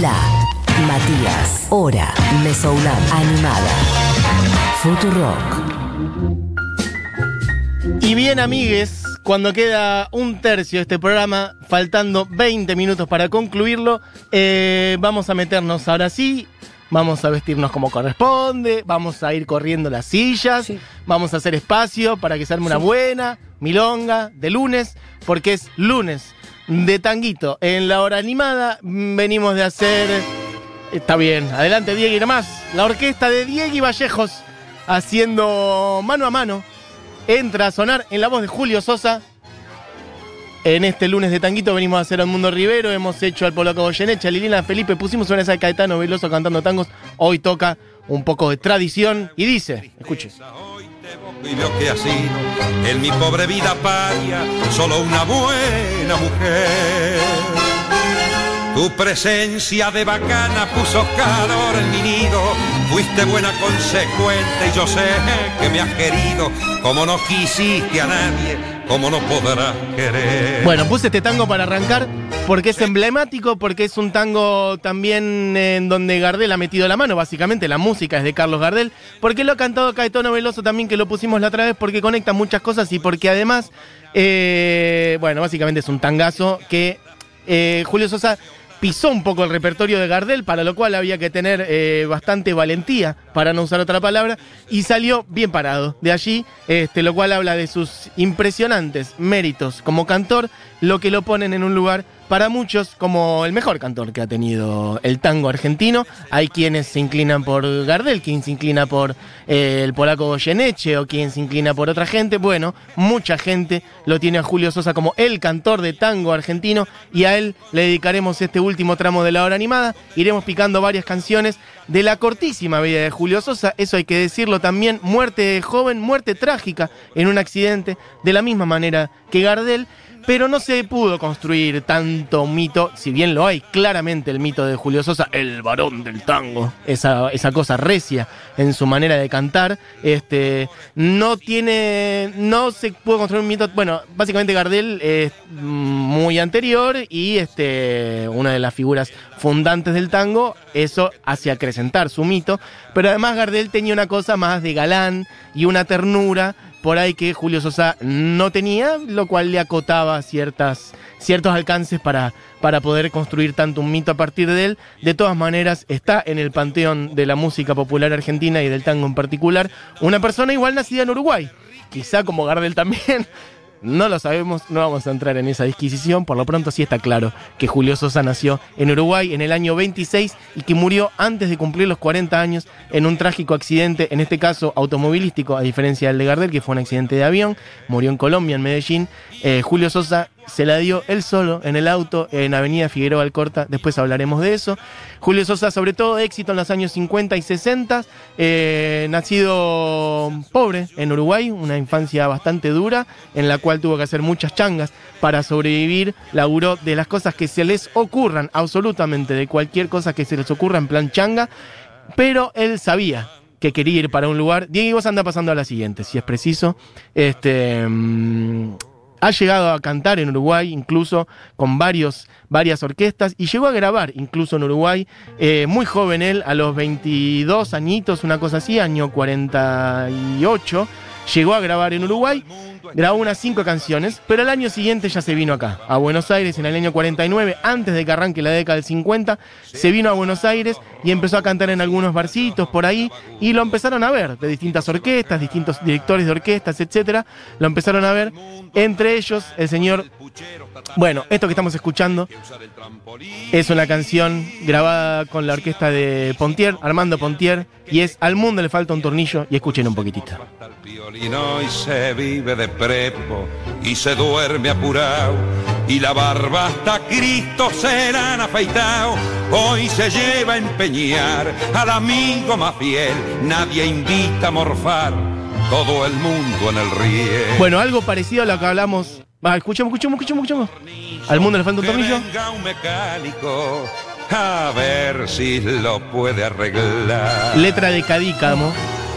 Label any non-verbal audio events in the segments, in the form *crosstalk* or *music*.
La, Matías, Hora, Mesoulab, Animada, Futurock. Y bien, amigues, cuando queda un tercio de este programa, faltando 20 minutos para concluirlo, eh, vamos a meternos ahora sí. Vamos a vestirnos como corresponde, vamos a ir corriendo las sillas, Sí. vamos a hacer espacio para que se arme una buena milonga de lunes, porque es lunes de tanguito. En la hora animada mm, venimos de hacer... Está bien, adelante Diego y nada más. La orquesta de Diego y Vallejos haciendo mano a mano entra a sonar en la voz de Julio Sosa. En este lunes de Tanguito venimos a hacer al Mundo Rivero, hemos hecho al Polaco Goyeneche, a Liliana Felipe, pusimos una esa de Caetano Veloso cantando tangos. Hoy toca un poco de tradición y dice, escuche. Y veo que ha sido en mi pobre vida paria solo una buena mujer. Tu presencia de bacana puso calor en mi nido. Fuiste buena consecuente y yo sé que me has querido. Como no quisiste a nadie, como no podrás querer. Bueno, puse este tango para arrancar porque es emblemático, porque es un tango también en donde Gardel ha metido la mano, básicamente la música es de Carlos Gardel, porque lo ha cantado Caetano Veloso también, que lo pusimos la otra vez, porque conecta muchas cosas y porque además, eh, bueno, básicamente es un tangazo que eh, Julio Sosa pisó un poco el repertorio de Gardel, para lo cual había que tener eh, bastante valentía, para no usar otra palabra, y salió bien parado. De allí, este, lo cual habla de sus impresionantes méritos como cantor, lo que lo ponen en un lugar para muchos como el mejor cantor que ha tenido el tango argentino. Hay quienes se inclinan por Gardel, quien se inclina por eh, el polaco Goyeneche o quien se inclina por otra gente. Bueno, mucha gente lo tiene a Julio Sosa como el cantor de tango argentino y a él le dedicaremos este último tramo de la hora animada. Iremos picando varias canciones de la cortísima vida de Julio Sosa, eso hay que decirlo también, muerte joven, muerte trágica en un accidente, de la misma manera que Gardel. Pero no se pudo construir tanto mito, si bien lo hay claramente el mito de Julio Sosa, el varón del tango, esa, esa cosa recia en su manera de cantar, este, no tiene, no se pudo construir un mito, bueno, básicamente Gardel es muy anterior y este, una de las figuras fundantes del tango, eso hace acrecentar su mito, pero además Gardel tenía una cosa más de galán y una ternura por ahí que Julio Sosa no tenía, lo cual le acotaba ciertas, ciertos alcances para, para poder construir tanto un mito a partir de él. De todas maneras, está en el panteón de la música popular argentina y del tango en particular, una persona igual nacida en Uruguay, quizá como Gardel también. No lo sabemos, no vamos a entrar en esa disquisición. Por lo pronto sí está claro que Julio Sosa nació en Uruguay en el año 26 y que murió antes de cumplir los 40 años en un trágico accidente, en este caso automovilístico, a diferencia del de Gardel, que fue un accidente de avión. Murió en Colombia, en Medellín. Eh, Julio Sosa se la dio él solo en el auto en Avenida Figueroa Alcorta. Después hablaremos de eso. Julio Sosa, sobre todo, éxito en los años 50 y 60. eh, nacido pobre en Uruguay, una infancia bastante dura, en la cual tuvo que hacer muchas changas para sobrevivir. Laburó de las cosas que se les ocurran, absolutamente de cualquier cosa que se les ocurra en plan changa. Pero él sabía que quería ir para un lugar. Diego vos anda pasando a la siguiente, si es preciso. Este. mm, ha llegado a cantar en Uruguay, incluso con varios, varias orquestas, y llegó a grabar incluso en Uruguay, eh, muy joven él, a los 22 añitos, una cosa así, año 48, llegó a grabar en Uruguay, grabó unas cinco canciones, pero al año siguiente ya se vino acá, a Buenos Aires, en el año 49, antes de que arranque la década del 50, se vino a Buenos Aires y empezó a cantar en algunos barcitos por ahí, y lo empezaron a ver, de distintas orquestas, distintos directores de orquestas, etcétera, lo empezaron a ver, entre ellos el señor, bueno, esto que estamos escuchando es una canción grabada con la orquesta de Pontier, Armando Pontier, y es Al mundo le falta un tornillo, y escuchen un poquitito. Se vive de prepo y se duerme apurado y la barba hasta Cristo se la han afeitado. Hoy se lleva a empeñar al amigo más fiel, nadie invita a morfar, todo el mundo en el riel. Bueno, algo parecido a lo que hablamos. Va, escuchemos, escuchemos, escuchemos, escuchemos. Al mundo le falta un tornillo. venga un mecánico a ver si lo puede arreglar. Letra de Cadícamo.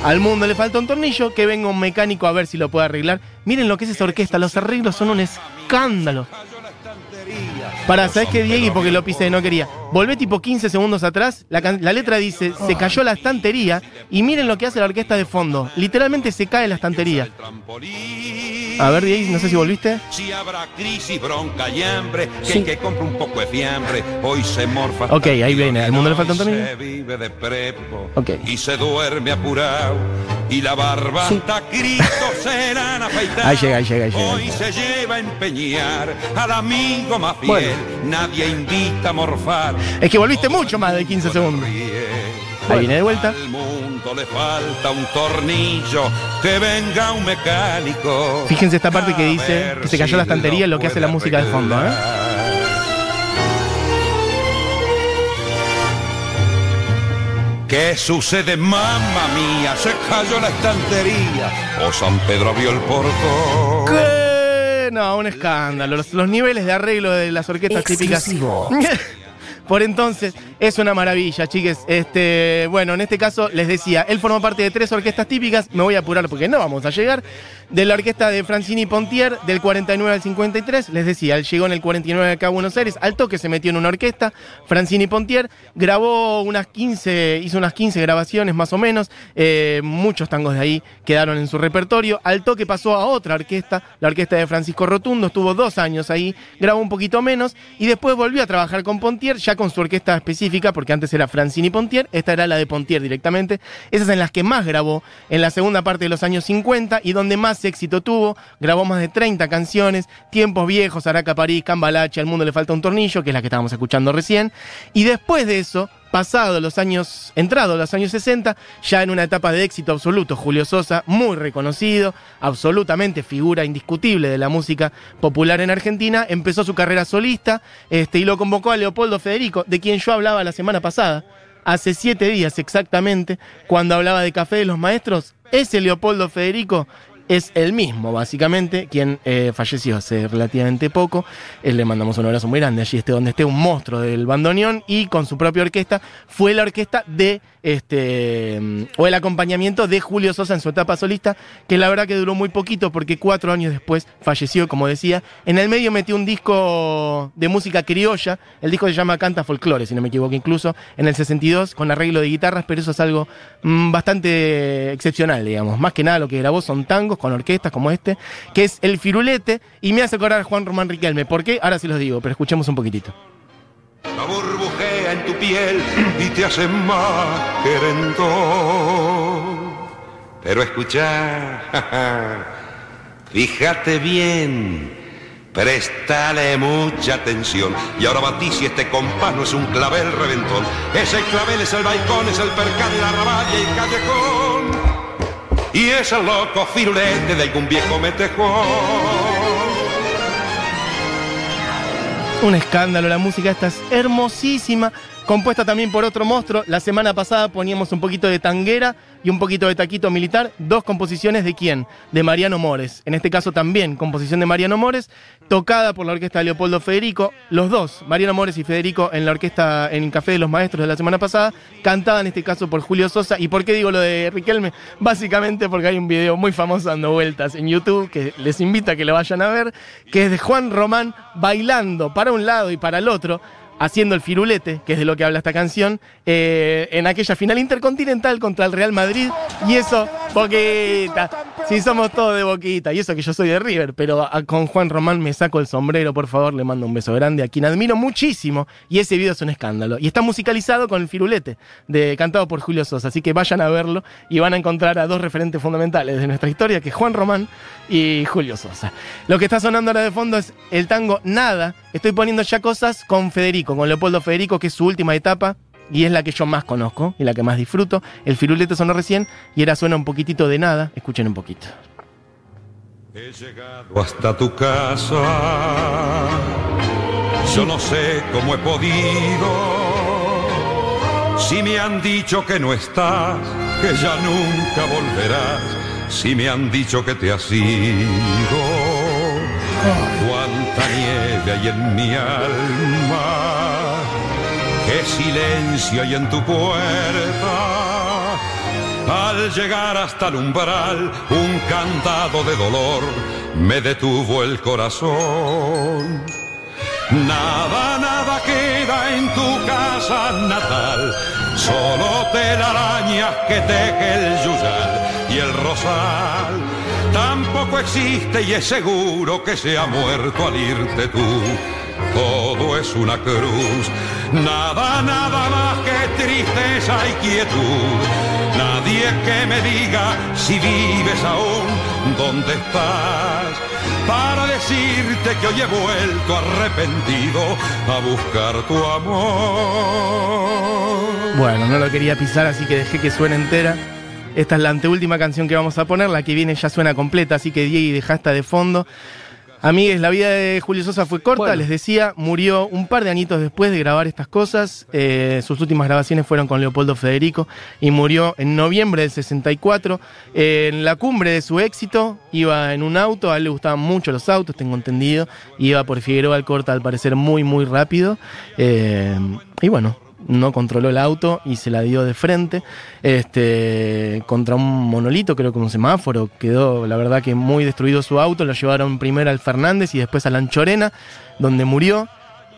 Al mundo le falta un tornillo, que venga un mecánico a ver si lo puede arreglar. Miren lo que es esa orquesta, los arreglos son un escándalo. Para, ¿sabes qué, Diego? Porque lo pisé, no quería. Volvé tipo 15 segundos atrás, la, letra dice, se cayó la estantería y miren lo que hace la orquesta de fondo. Literalmente se cae la estantería. A ver, Diego, no sé si volviste. Si habrá crisis, bronca y hambre, que compra un poco de fiambre, hoy se morfa. Ok, ahí viene, al mundo le falta un Hoy tornillo. Se vive de prepo Ok. y se duerme apurado. Y la barba hasta Cristo serán *laughs* afeitados. Ahí llega, ahí llega, ahí llega. Hoy se lleva a empeñar al amigo más fiel. Bueno. Nadie invita a morfar. Es que volviste mucho más de 15 segundos. Ahí viene de vuelta. Al mundo le falta un tornillo, que venga un mecánico. Fíjense esta parte que dice que se cayó la estantería, lo que hace la música de fondo, ¿eh? ¿Qué sucede, mamma mía? Se cayó la estantería. O San Pedro abrió el portón. ¿Qué? No, un escándalo. Los, los niveles de arreglo de las orquestas Exclusivo. típicas. *laughs* Por entonces, es una maravilla, chiques. Este, bueno, en este caso les decía, él formó parte de tres orquestas típicas. Me voy a apurar porque no vamos a llegar. De la orquesta de Francini Pontier, del 49 al 53. Les decía, él llegó en el 49 acá a Buenos Aires. Al toque se metió en una orquesta. Francini Pontier grabó unas 15, hizo unas 15 grabaciones más o menos. Eh, muchos tangos de ahí quedaron en su repertorio. Al toque pasó a otra orquesta, la orquesta de Francisco Rotundo. Estuvo dos años ahí, grabó un poquito menos. Y después volvió a trabajar con Pontier, con su orquesta específica, porque antes era Francini Pontier. Esta era la de Pontier directamente. Esas en las que más grabó en la segunda parte de los años 50 y donde más éxito tuvo. Grabó más de 30 canciones. Tiempos viejos, Araca París, Cambalache, Al mundo le falta un tornillo, que es la que estábamos escuchando recién. Y después de eso, pasado los años, entrado los años 60, ya en una etapa de éxito absoluto, Julio Sosa, muy reconocido, absolutamente figura indiscutible de la música popular en Argentina, empezó su carrera solista este, y lo convocó a Leopoldo Federico, de quien yo hablaba la semana pasada, hace siete días exactamente, cuando hablaba de Café de los Maestros, ese Leopoldo Federico es el mismo, básicamente, quien eh, falleció hace relativamente poco. Eh, le mandamos un abrazo muy grande allí, esté donde esté, un monstruo del bandoneón y con su propia orquesta. Fue la orquesta de, este, mm, o el acompañamiento de Julio Sosa en su etapa solista, que la verdad que duró muy poquito porque cuatro años después falleció, como decía. En el medio metió un disco de música criolla, el disco se llama Canta Folklore, si no me equivoco, incluso en el 62, con arreglo de guitarras, pero eso es algo mm, bastante excepcional, digamos. Más que nada lo que grabó son tangos con orquestas como este, que es El Firulete, y me hace acordar a Juan Román Riquelme. ¿Por qué? Ahora sí los digo, pero escuchemos un poquitito. Piel y te hace más querendón. Pero escucha, *laughs* fíjate bien, préstale mucha atención. Y ahora batí si este compás no es un clavel reventón. Ese clavel es el balcón, es el percal, la raballa y el callejón. Y es el loco firulete de algún viejo metejón. Un escándalo, la música esta es hermosísima, compuesta también por otro monstruo. La semana pasada poníamos un poquito de tanguera y un poquito de taquito militar, dos composiciones de quién? De Mariano Mores. En este caso también composición de Mariano Mores, tocada por la orquesta de Leopoldo Federico. Los dos, Mariano Mores y Federico en la orquesta en el Café de los Maestros de la semana pasada, cantada en este caso por Julio Sosa. ¿Y por qué digo lo de Riquelme? Básicamente porque hay un video muy famoso dando vueltas en YouTube que les invita a que lo vayan a ver, que es de Juan Román bailando para un lado y para el otro haciendo el firulete, que es de lo que habla esta canción, eh, en aquella final intercontinental contra el Real Madrid. Y eso, Boquita. Si somos todos de Boquita. Y eso que yo soy de River. Pero con Juan Román me saco el sombrero, por favor. Le mando un beso grande a quien admiro muchísimo. Y ese video es un escándalo. Y está musicalizado con el firulete, de, cantado por Julio Sosa. Así que vayan a verlo y van a encontrar a dos referentes fundamentales de nuestra historia, que es Juan Román y Julio Sosa. Lo que está sonando ahora de fondo es el tango Nada. Estoy poniendo ya cosas con Federico, con Leopoldo Federico, que es su última etapa. Y es la que yo más conozco y la que más disfruto. El firulete sonó recién y ahora suena un poquitito de nada. Escuchen un poquito. He llegado hasta tu casa. Yo no sé cómo he podido. Si me han dicho que no estás, que ya nunca volverás. Si me han dicho que te has ido. Cuánta nieve hay en mi alma. Qué silencio hay en tu puerta. Al llegar hasta el umbral, un cantado de dolor me detuvo el corazón. Nada, nada queda en tu casa natal, solo telarañas que teje el yuyal y el rosal. Tampoco existe y es seguro que se ha muerto al irte tú. Todo es una cruz, nada, nada más que tristeza y quietud. Nadie que me diga si vives aún, dónde estás para decirte que hoy he vuelto arrepentido a buscar tu amor. Bueno, no lo quería pisar, así que dejé que suene entera. Esta es la anteúltima canción que vamos a poner, la que viene ya suena completa, así que Diego deja esta de fondo. Amigues, la vida de Julio Sosa fue corta, Bueno. les decía, murió un par de añitos después de grabar estas cosas. Eh, sus últimas grabaciones fueron con Leopoldo Federico y murió en noviembre del 64. Eh, en la cumbre de su éxito, iba en un auto, a él le gustaban mucho los autos, tengo entendido. Iba por Figueroa Alcorta, al parecer muy, muy rápido. Eh, y bueno, no controló el auto y se la dio de frente este, contra un monolito, creo que un semáforo. Quedó, la verdad, que muy destruido su auto. Lo llevaron primero al Fernández y después a la Anchorena, donde murió.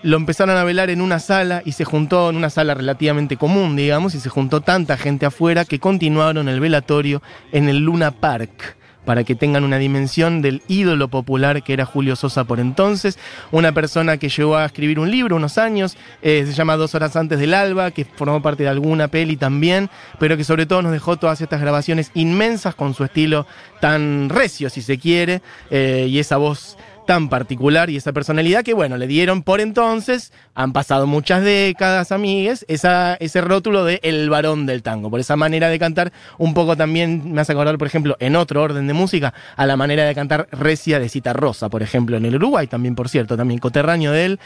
Lo empezaron a velar en una sala y se juntó en una sala relativamente común, digamos, y se juntó tanta gente afuera que continuaron el velatorio en el Luna Park para que tengan una dimensión del ídolo popular que era Julio Sosa por entonces, una persona que llegó a escribir un libro unos años, eh, se llama Dos horas antes del alba, que formó parte de alguna peli también, pero que sobre todo nos dejó todas estas grabaciones inmensas con su estilo tan recio, si se quiere, eh, y esa voz tan particular y esa personalidad que, bueno, le dieron por entonces, han pasado muchas décadas, amigues, esa, ese rótulo de el varón del tango. Por esa manera de cantar, un poco también me hace acordar, por ejemplo, en otro orden de música, a la manera de cantar Recia de Cita Rosa, por ejemplo, en el Uruguay también, por cierto, también coterráneo de él.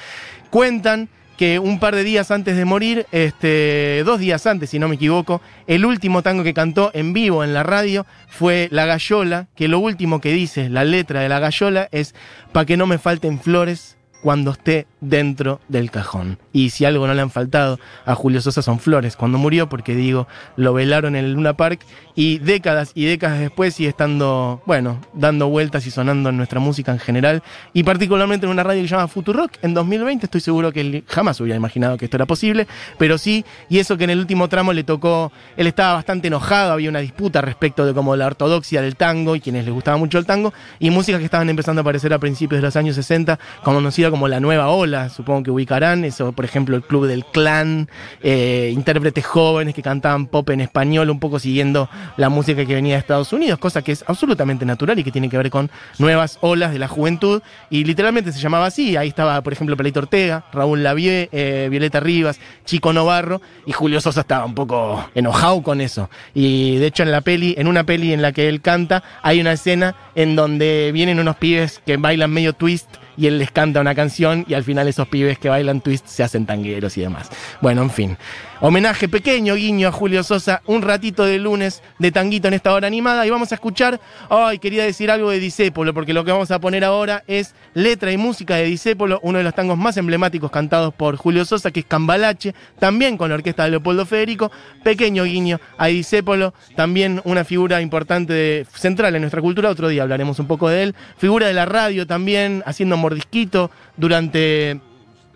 Cuentan que un par de días antes de morir, este, dos días antes, si no me equivoco, el último tango que cantó en vivo en la radio fue La Gallola, que lo último que dice la letra de La Gallola es Pa' que no me falten flores cuando esté dentro del cajón. Y si algo no le han faltado a Julio Sosa son flores. Cuando murió, porque digo, lo velaron en el Luna Park y décadas y décadas después sigue estando, bueno, dando vueltas y sonando en nuestra música en general y particularmente en una radio que se llama Futurock en 2020. Estoy seguro que él jamás hubiera imaginado que esto era posible, pero sí, y eso que en el último tramo le tocó, él estaba bastante enojado, había una disputa respecto de como la ortodoxia del tango y quienes les gustaba mucho el tango y músicas que estaban empezando a aparecer a principios de los años 60, conocida como la nueva ola, supongo que ubicarán, eso por ejemplo el Club del Clan, eh, intérpretes jóvenes que cantaban pop en español, un poco siguiendo la música que venía de Estados Unidos, cosa que es absolutamente natural y que tiene que ver con nuevas olas de la juventud, y literalmente se llamaba así, ahí estaba por ejemplo Pelito Ortega, Raúl Lavie, eh, Violeta Rivas, Chico Novarro, y Julio Sosa estaba un poco enojado con eso, y de hecho en la peli, en una peli en la que él canta, hay una escena en donde vienen unos pibes que bailan medio twist, y él les canta una canción y al final esos pibes que bailan twist se hacen tangueros y demás. Bueno, en fin. Homenaje pequeño, guiño a Julio Sosa, un ratito de lunes de tanguito en esta hora animada y vamos a escuchar, ay, quería decir algo de Disépolo, porque lo que vamos a poner ahora es letra y música de Disépolo, uno de los tangos más emblemáticos cantados por Julio Sosa, que es Cambalache, también con la orquesta de Leopoldo Federico, pequeño guiño a Disépolo, también una figura importante, de- central en nuestra cultura, otro día hablaremos un poco de él, figura de la radio también, haciendo mordisquito durante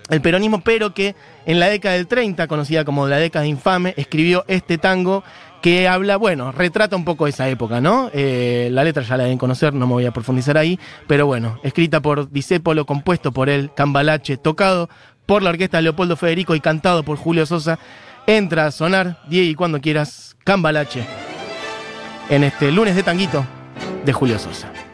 el peronismo, pero que en la década del 30, conocida como la década infame, escribió este tango que habla, bueno, retrata un poco esa época, ¿no? Eh, la letra ya la deben conocer, no me voy a profundizar ahí, pero bueno, escrita por Disépolo, compuesto por él, Cambalache, tocado por la orquesta Leopoldo Federico y cantado por Julio Sosa, entra a sonar, Diego, y cuando quieras, Cambalache, en este lunes de tanguito de Julio Sosa.